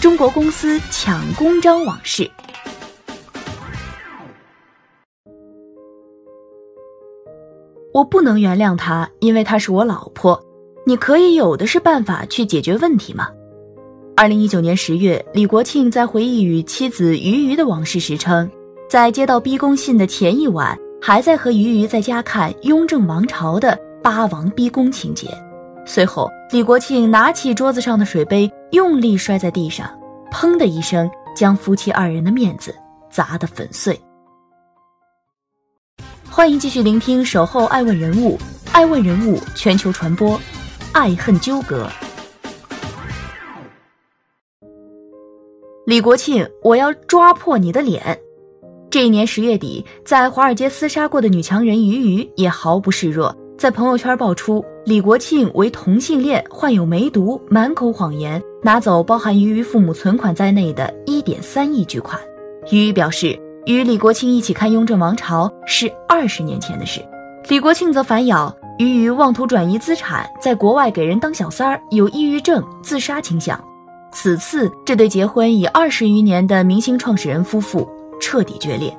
中国公司抢公章往事，我不能原谅他，因为她是我老婆。你可以有的是办法去解决问题吗？二零一九年十月，李国庆在回忆与妻子俞渝的往事时称，在接到逼宫信的前一晚，还在和俞渝在家看《雍正王朝》的八王逼宫情节。随后，李国庆拿起桌子上的水杯，用力摔在地上，砰的一声，将夫妻二人的面子砸得粉碎。欢迎继续聆听《守候爱问人物》，爱问人物全球传播，爱恨纠葛。李国庆，我要抓破你的脸！这一年十月底，在华尔街厮杀过的女强人俞渝也毫不示弱。在朋友圈爆出李国庆为同性恋，患有梅毒，满口谎言，拿走包含俞渝父母存款在内的一点三亿巨款。俞渝表示，与李国庆一起看《雍正王朝》是二十年前的事。李国庆则反咬俞渝妄图转移资产，在国外给人当小三儿，有抑郁症、自杀倾向。此次这对结婚已二十余年的明星创始人夫妇彻底决裂。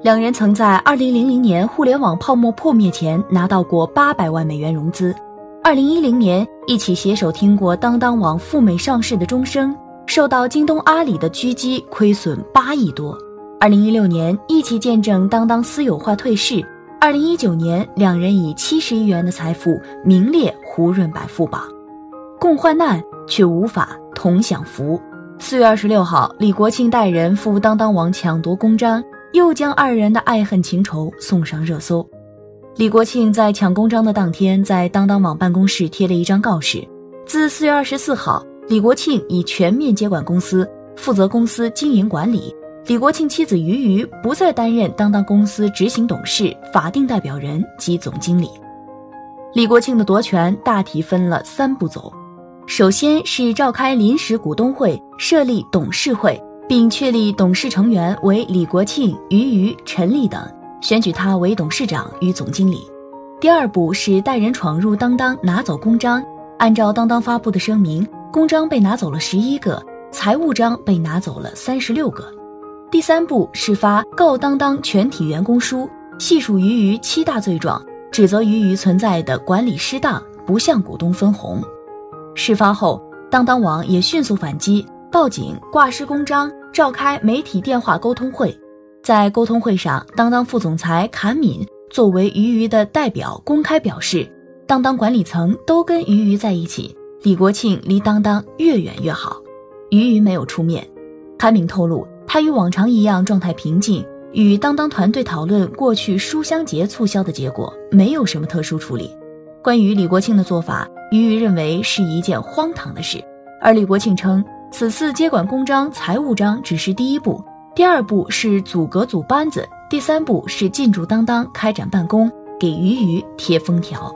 两人曾在2000年互联网泡沫破灭前拿到过800万美元融资，2010年一起携手听过当当网赴美上市的钟声，受到京东、阿里的狙击，亏损8亿多。2016年一起见证当当私有化退市，2019年两人以70亿元的财富名列胡润百富榜，共患难却无法同享福。4月26号，李国庆带人赴当当网抢夺公章。又将二人的爱恨情仇送上热搜。李国庆在抢公章的当天，在当当网办公室贴了一张告示：自四月二十四号，李国庆已全面接管公司，负责公司经营管理。李国庆妻子俞渝不再担任当当公司执行董事、法定代表人及总经理。李国庆的夺权大体分了三步走：首先是召开临时股东会，设立董事会。并确立董事成员为李国庆、俞渝、陈丽等，选举他为董事长与总经理。第二步是带人闯入当当拿走公章，按照当当发布的声明，公章被拿走了十一个，财务章被拿走了三十六个。第三步是发告当当全体员工书，细数俞渝七大罪状，指责俞渝存在的管理失当，不向股东分红。事发后，当当网也迅速反击，报警挂失公章。召开媒体电话沟通会，在沟通会上，当当副总裁坎敏作为俞渝的代表公开表示，当当管理层都跟俞渝在一起，李国庆离当当越远越好。俞渝没有出面，坎敏透露，他与往常一样状态平静，与当当团队讨论过去书香节促销的结果，没有什么特殊处理。关于李国庆的做法，俞渝认为是一件荒唐的事，而李国庆称。此次接管公章、财务章只是第一步，第二步是组阁组班子，第三步是进驻当当开展办公，给俞渝贴封条。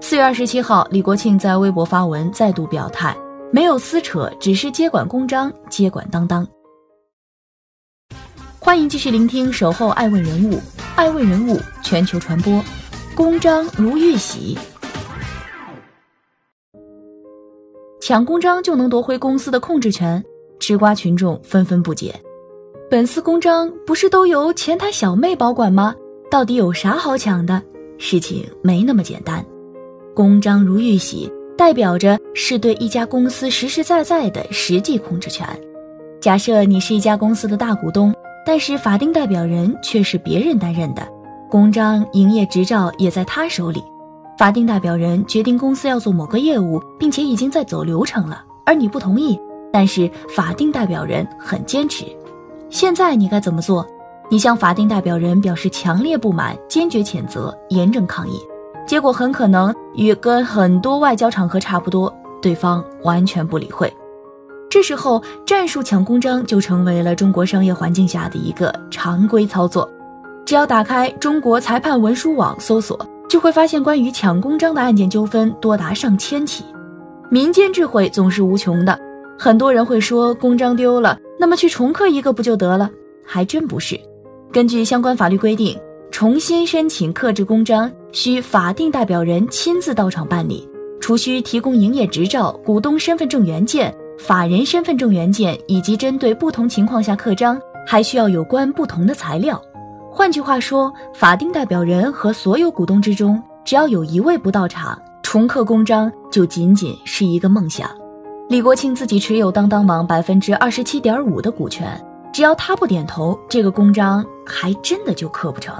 四月二十七号，李国庆在微博发文再度表态，没有撕扯，只是接管公章、接管当当。欢迎继续聆听《守候爱问人物》，爱问人物全球传播，公章如玉玺。抢公章就能夺回公司的控制权，吃瓜群众纷纷不解。本司公章不是都由前台小妹保管吗？到底有啥好抢的？事情没那么简单。公章如玉玺，代表着是对一家公司实实在在的实际控制权。假设你是一家公司的大股东，但是法定代表人却是别人担任的，公章、营业执照也在他手里。法定代表人决定公司要做某个业务，并且已经在走流程了，而你不同意，但是法定代表人很坚持。现在你该怎么做？你向法定代表人表示强烈不满，坚决谴责，严正抗议。结果很可能与跟很多外交场合差不多，对方完全不理会。这时候，战术抢公章就成为了中国商业环境下的一个常规操作。只要打开中国裁判文书网搜索，就会发现关于抢公章的案件纠纷多达上千起。民间智慧总是无穷的，很多人会说公章丢了，那么去重刻一个不就得了？还真不是。根据相关法律规定，重新申请刻制公章需法定代表人亲自到场办理，除需提供营业执照、股东身份证原件。法人身份证原件以及针对不同情况下刻章，还需要有关不同的材料。换句话说，法定代表人和所有股东之中，只要有一位不到场，重刻公章就仅仅是一个梦想。李国庆自己持有当当网百分之二十七点五的股权，只要他不点头，这个公章还真的就刻不成。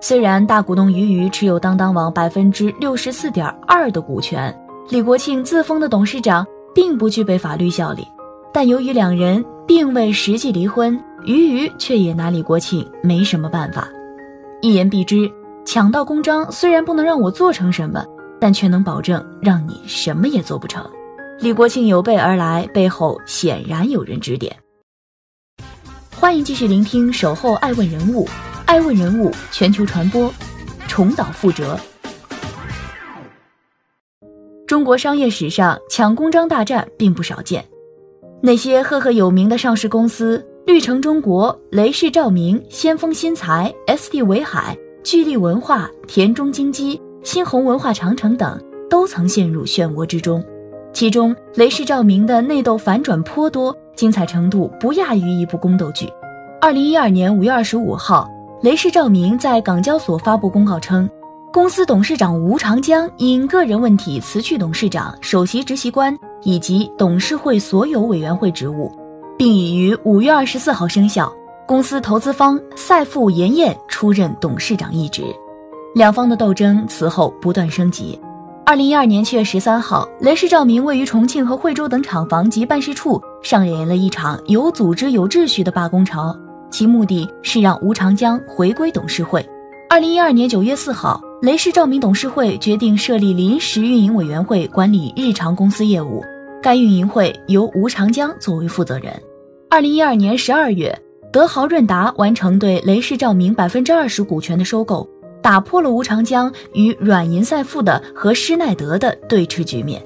虽然大股东俞渝持有当当网百分之六十四点二的股权，李国庆自封的董事长。并不具备法律效力，但由于两人并未实际离婚，鱼鱼却也拿李国庆没什么办法。一言蔽之，抢到公章虽然不能让我做成什么，但却能保证让你什么也做不成。李国庆有备而来，背后显然有人指点。欢迎继续聆听《守候爱问人物》，爱问人物全球传播，重蹈覆辙。中国商业史上抢公章大战并不少见，那些赫赫有名的上市公司，绿城中国、雷士照明、先锋新材、SD 维海、聚力文化、田中金机、新鸿文化长城等，都曾陷入漩涡之中。其中，雷士照明的内斗反转颇多，精彩程度不亚于一部宫斗剧。二零一二年五月二十五号，雷士照明在港交所发布公告称。公司董事长吴长江因个人问题辞去董事长、首席执行官以及董事会所有委员会职务，并已于五月二十四号生效。公司投资方赛富盐业出任董事长一职，两方的斗争此后不断升级。二零一二年七月十三号，雷士照明位于重庆和惠州等厂房及办事处上演了一场有组织、有秩序的罢工潮，其目的是让吴长江回归董事会。二零一二年九月四号。雷士照明董事会决定设立临时运营委员会管理日常公司业务，该运营会由吴长江作为负责人。二零一二年十二月，德豪润达完成对雷士照明百分之二十股权的收购，打破了吴长江与软银赛富的和施耐德的对峙局面。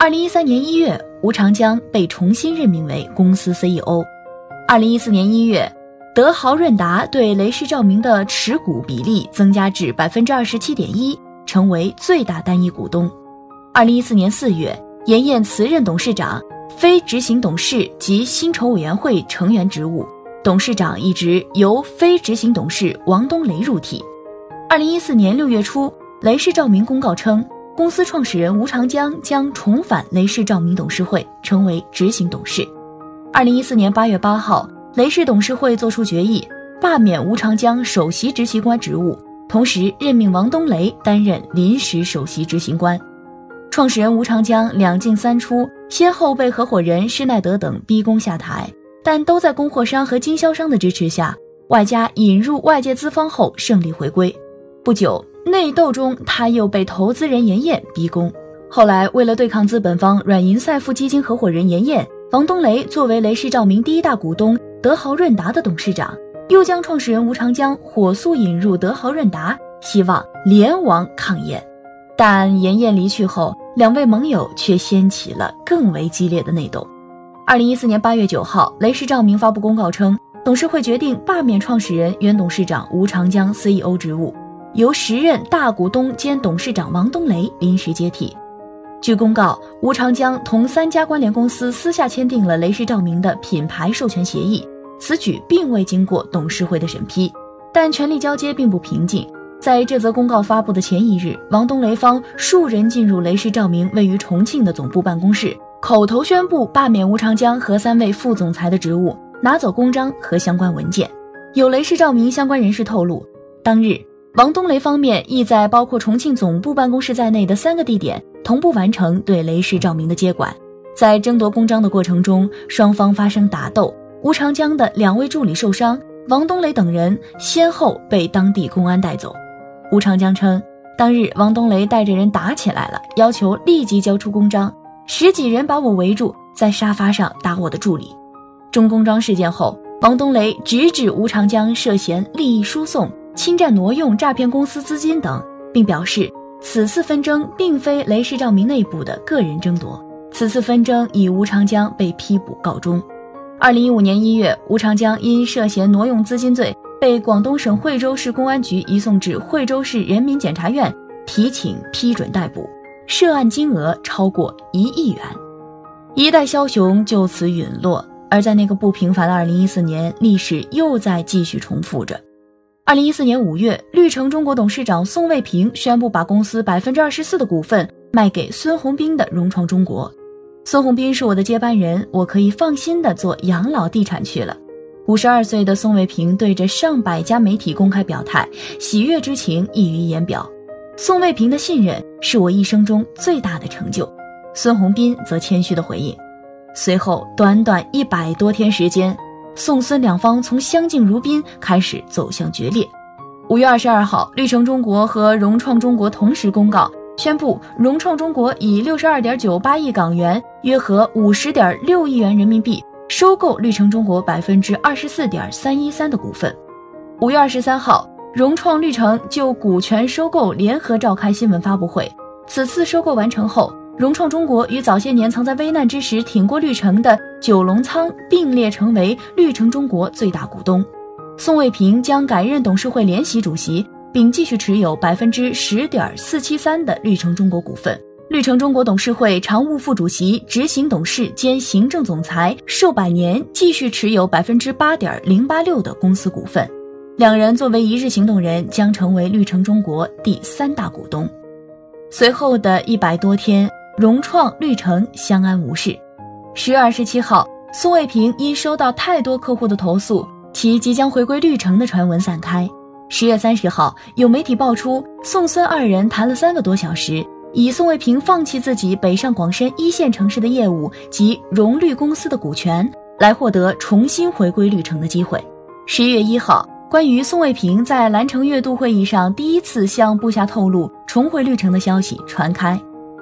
二零一三年一月，吴长江被重新任命为公司 CEO。二零一四年一月。德豪润达对雷士照明的持股比例增加至百分之二十七点一，成为最大单一股东。二零一四年四月，严燕辞任董事长、非执行董事及薪酬委员会成员职务，董事长一职由非执行董事王东雷入替。二零一四年六月初，雷士照明公告称，公司创始人吴长江将重返雷士照明董事会，成为执行董事。二零一四年八月八号。雷士董事会作出决议，罢免吴长江首席执行官职务，同时任命王东雷担任临时首席执行官。创始人吴长江两进三出，先后被合伙人施耐德等逼宫下台，但都在供货商和经销商的支持下，外加引入外界资方后胜利回归。不久，内斗中他又被投资人严燕逼宫。后来，为了对抗资本方软银赛富基金合伙人严燕，王东雷作为雷士照明第一大股东。德豪润达的董事长又将创始人吴长江火速引入德豪润达，希望联王抗燕。但严燕离去后，两位盟友却掀起了更为激烈的内斗。二零一四年八月九号，雷士照明发布公告称，董事会决定罢免创始人、原董事长吴长江 CEO 职务，由时任大股东兼董事长王东雷临时接替。据公告，吴长江同三家关联公司私下签订了雷士照明的品牌授权协议，此举并未经过董事会的审批。但权力交接并不平静，在这则公告发布的前一日，王冬雷方数人进入雷士照明位于重庆的总部办公室，口头宣布罢免吴长江和三位副总裁的职务，拿走公章和相关文件。有雷士照明相关人士透露，当日王冬雷方面亦在包括重庆总部办公室在内的三个地点。同步完成对雷士照明的接管，在争夺公章的过程中，双方发生打斗，吴长江的两位助理受伤，王冬雷等人先后被当地公安带走。吴长江称，当日王东雷带着人打起来了，要求立即交出公章，十几人把我围住，在沙发上打我的助理。中公章事件后，王东雷直指吴长江涉嫌利益输送、侵占挪用诈骗公司资金等，并表示此次纷争并非雷氏照明内部的个人争夺，此次纷争以吴长江被批捕告终。二零一五年一月，吴长江因涉嫌挪用资金罪，被广东省惠州市公安局移送至惠州市人民检察院提请批准逮捕，涉案金额超过一亿元。一代枭雄就此陨落，而在那个不平凡的二零一四年，历史又在继续重复着。二零一四年五月，绿城中国董事长宋卫平宣布把公司百分之二十四的股份卖给孙宏斌的融创中国。孙宏斌是我的接班人，我可以放心的做养老地产去了。五十二岁的宋卫平对着上百家媒体公开表态，喜悦之情溢于言表。宋卫平的信任是我一生中最大的成就。孙宏斌则谦虚的回应。随后短短一百多天时间，宋孙两方从相敬如宾开始走向决裂。五月二十二号，绿城中国和融创中国同时公告。宣布，融创中国以六十二点九八亿港元（约合五十点六亿元人民币）收购绿城中国百分之二十四点三一三的股份。五月二十三号，融创绿城就股权收购联合召开新闻发布会。此次收购完成后，融创中国与早些年曾在危难之时挺过绿城的九龙仓并列成为绿城中国最大股东。宋卫平将改任董事会联席主席。并继续持有百分之十点四七三的绿城中国股份。绿城中国董事会常务副主席、执行董事兼行政总裁寿百年继续持有百分之八点零八六的公司股份。两人作为一日行动人，将成为绿城中国第三大股东。随后的一百多天，融创、绿城相安无事。十月二十七号，宋卫平因收到太多客户的投诉，其即将回归绿城的传闻散开。十月三十号，有媒体爆出宋孙二人谈了三个多小时，以宋卫平放弃自己北上广深一线城市的业务及融绿公司的股权，来获得重新回归绿城的机会。十一月一号，关于宋卫平在蓝城月度会议上第一次向部下透露重回绿城的消息传开。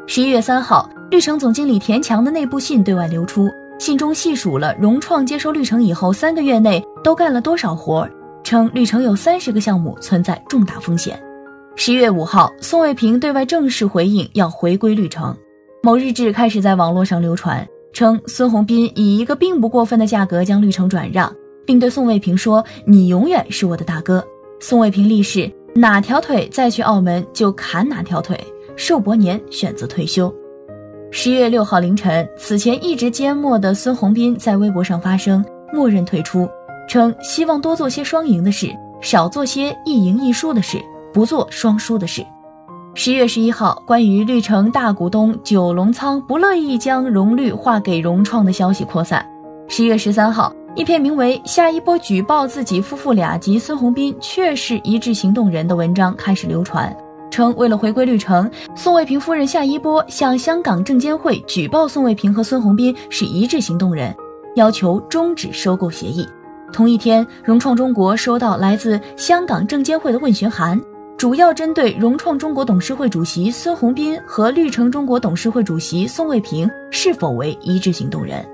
十一月三号，绿城总经理田强的内部信对外流出，信中细数了融创接收绿城以后三个月内都干了多少活。称绿城有三十个项目存在重大风险。十一月五号，宋卫平对外正式回应要回归绿城。某日志开始在网络上流传，称孙宏斌以一个并不过分的价格将绿城转让，并对宋卫平说：“你永远是我的大哥。”宋卫平立誓哪条腿再去澳门就砍哪条腿。寿伯年选择退休。十月六号凌晨，此前一直缄默的孙宏斌在微博上发声，默认退出。称希望多做些双赢的事，少做些一赢一输的事，不做双输的事。十月十一号，关于绿城大股东九龙仓不乐意将融绿划给融创的消息扩散。十月十三号，一篇名为《下一波举报自己夫妇俩及孙宏斌确是一致行动人》的文章开始流传，称为了回归绿城，宋卫平夫人夏一波向香港证监会举报宋卫平和孙宏斌是一致行动人，要求终止收购协议。同一天，融创中国收到来自香港证监会的问询函，主要针对融创中国董事会主席孙宏斌和绿城中国董事会主席宋卫平是否为一致行动人。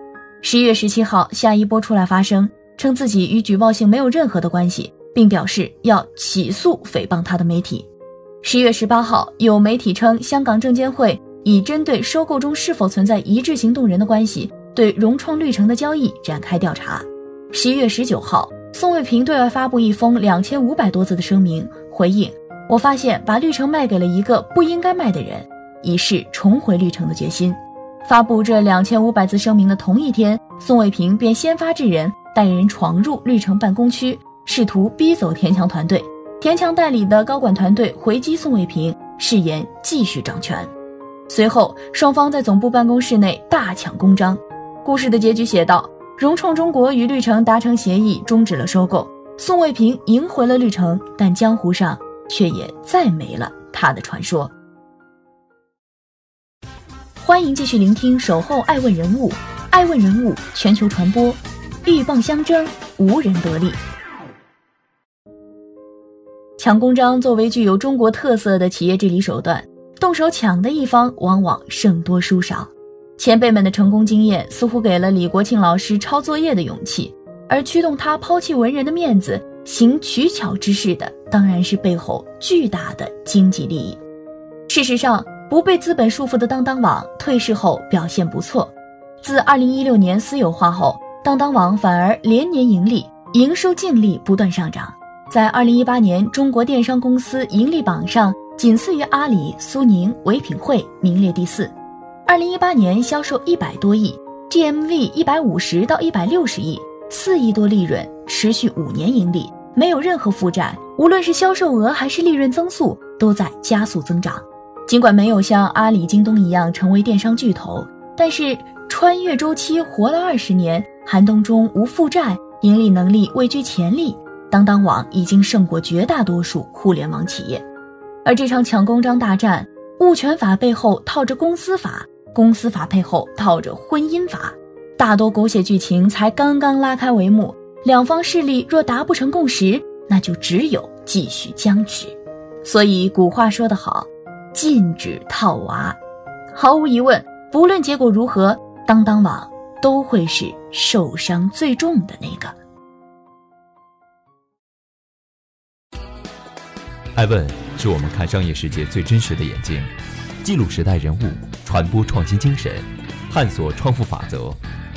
十一月十七号，夏一波出来发声，称自己与举报信没有任何的关系，并表示要起诉诽谤他的媒体。十一月十八号，有媒体称香港证监会已针对收购中是否存在一致行动人的关系，对融创绿城的交易展开调查。十一月十九号，宋卫平对外发布一封两千五百多字的声明，回应：“我发现把绿城卖给了一个不应该卖的人，以示重回绿城的决心。”发布这两千五百字声明的同一天，宋卫平便先发制人，带人闯入绿城办公区，试图逼走田强团队。田强代理的高管团队回击宋卫平，誓言继续掌权。随后，双方在总部办公室内大抢公章。故事的结局写道。融创中国与绿城达成协议，终止了收购。宋卫平赢回了绿城，但江湖上却也再没了他的传说。欢迎继续聆听《守候爱问人物》，爱问人物全球传播，鹬蚌相争，无人得利。抢公章作为具有中国特色的企业治理手段，动手抢的一方往往胜多输少。前辈们的成功经验似乎给了李国庆老师抄作业的勇气，而驱动他抛弃文人的面子，行取巧之事的，当然是背后巨大的经济利益。事实上，不被资本束缚的当当网退市后表现不错，自2016年私有化后，当当网反而连年盈利，营收净利不断上涨，在2018年中国电商公司盈利榜上仅次于阿里、苏宁、唯品会，名列第四。二零一八年销售一百多亿，GMV 一百五十到一百六十亿，四亿多利润，持续五年盈利，没有任何负债，无论是销售额还是利润增速都在加速增长。尽管没有像阿里、京东一样成为电商巨头，但是穿越周期活了二十年，寒冬中无负债，盈利能力位居前列，当当网已经胜过绝大多数互联网企业。而这场抢公章大战，物权法背后套着公司法。公司法背后套着婚姻法，大多狗血剧情才刚刚拉开帷幕，两方势力若达不成共识，那就只有继续僵持。所以古话说得好，禁止套娃。毫无疑问，不论结果如何，当当网都会是受伤最重的那个。爱问是我们看商业世界最真实的眼睛。记录时代人物，传播创新精神，探索创富法则。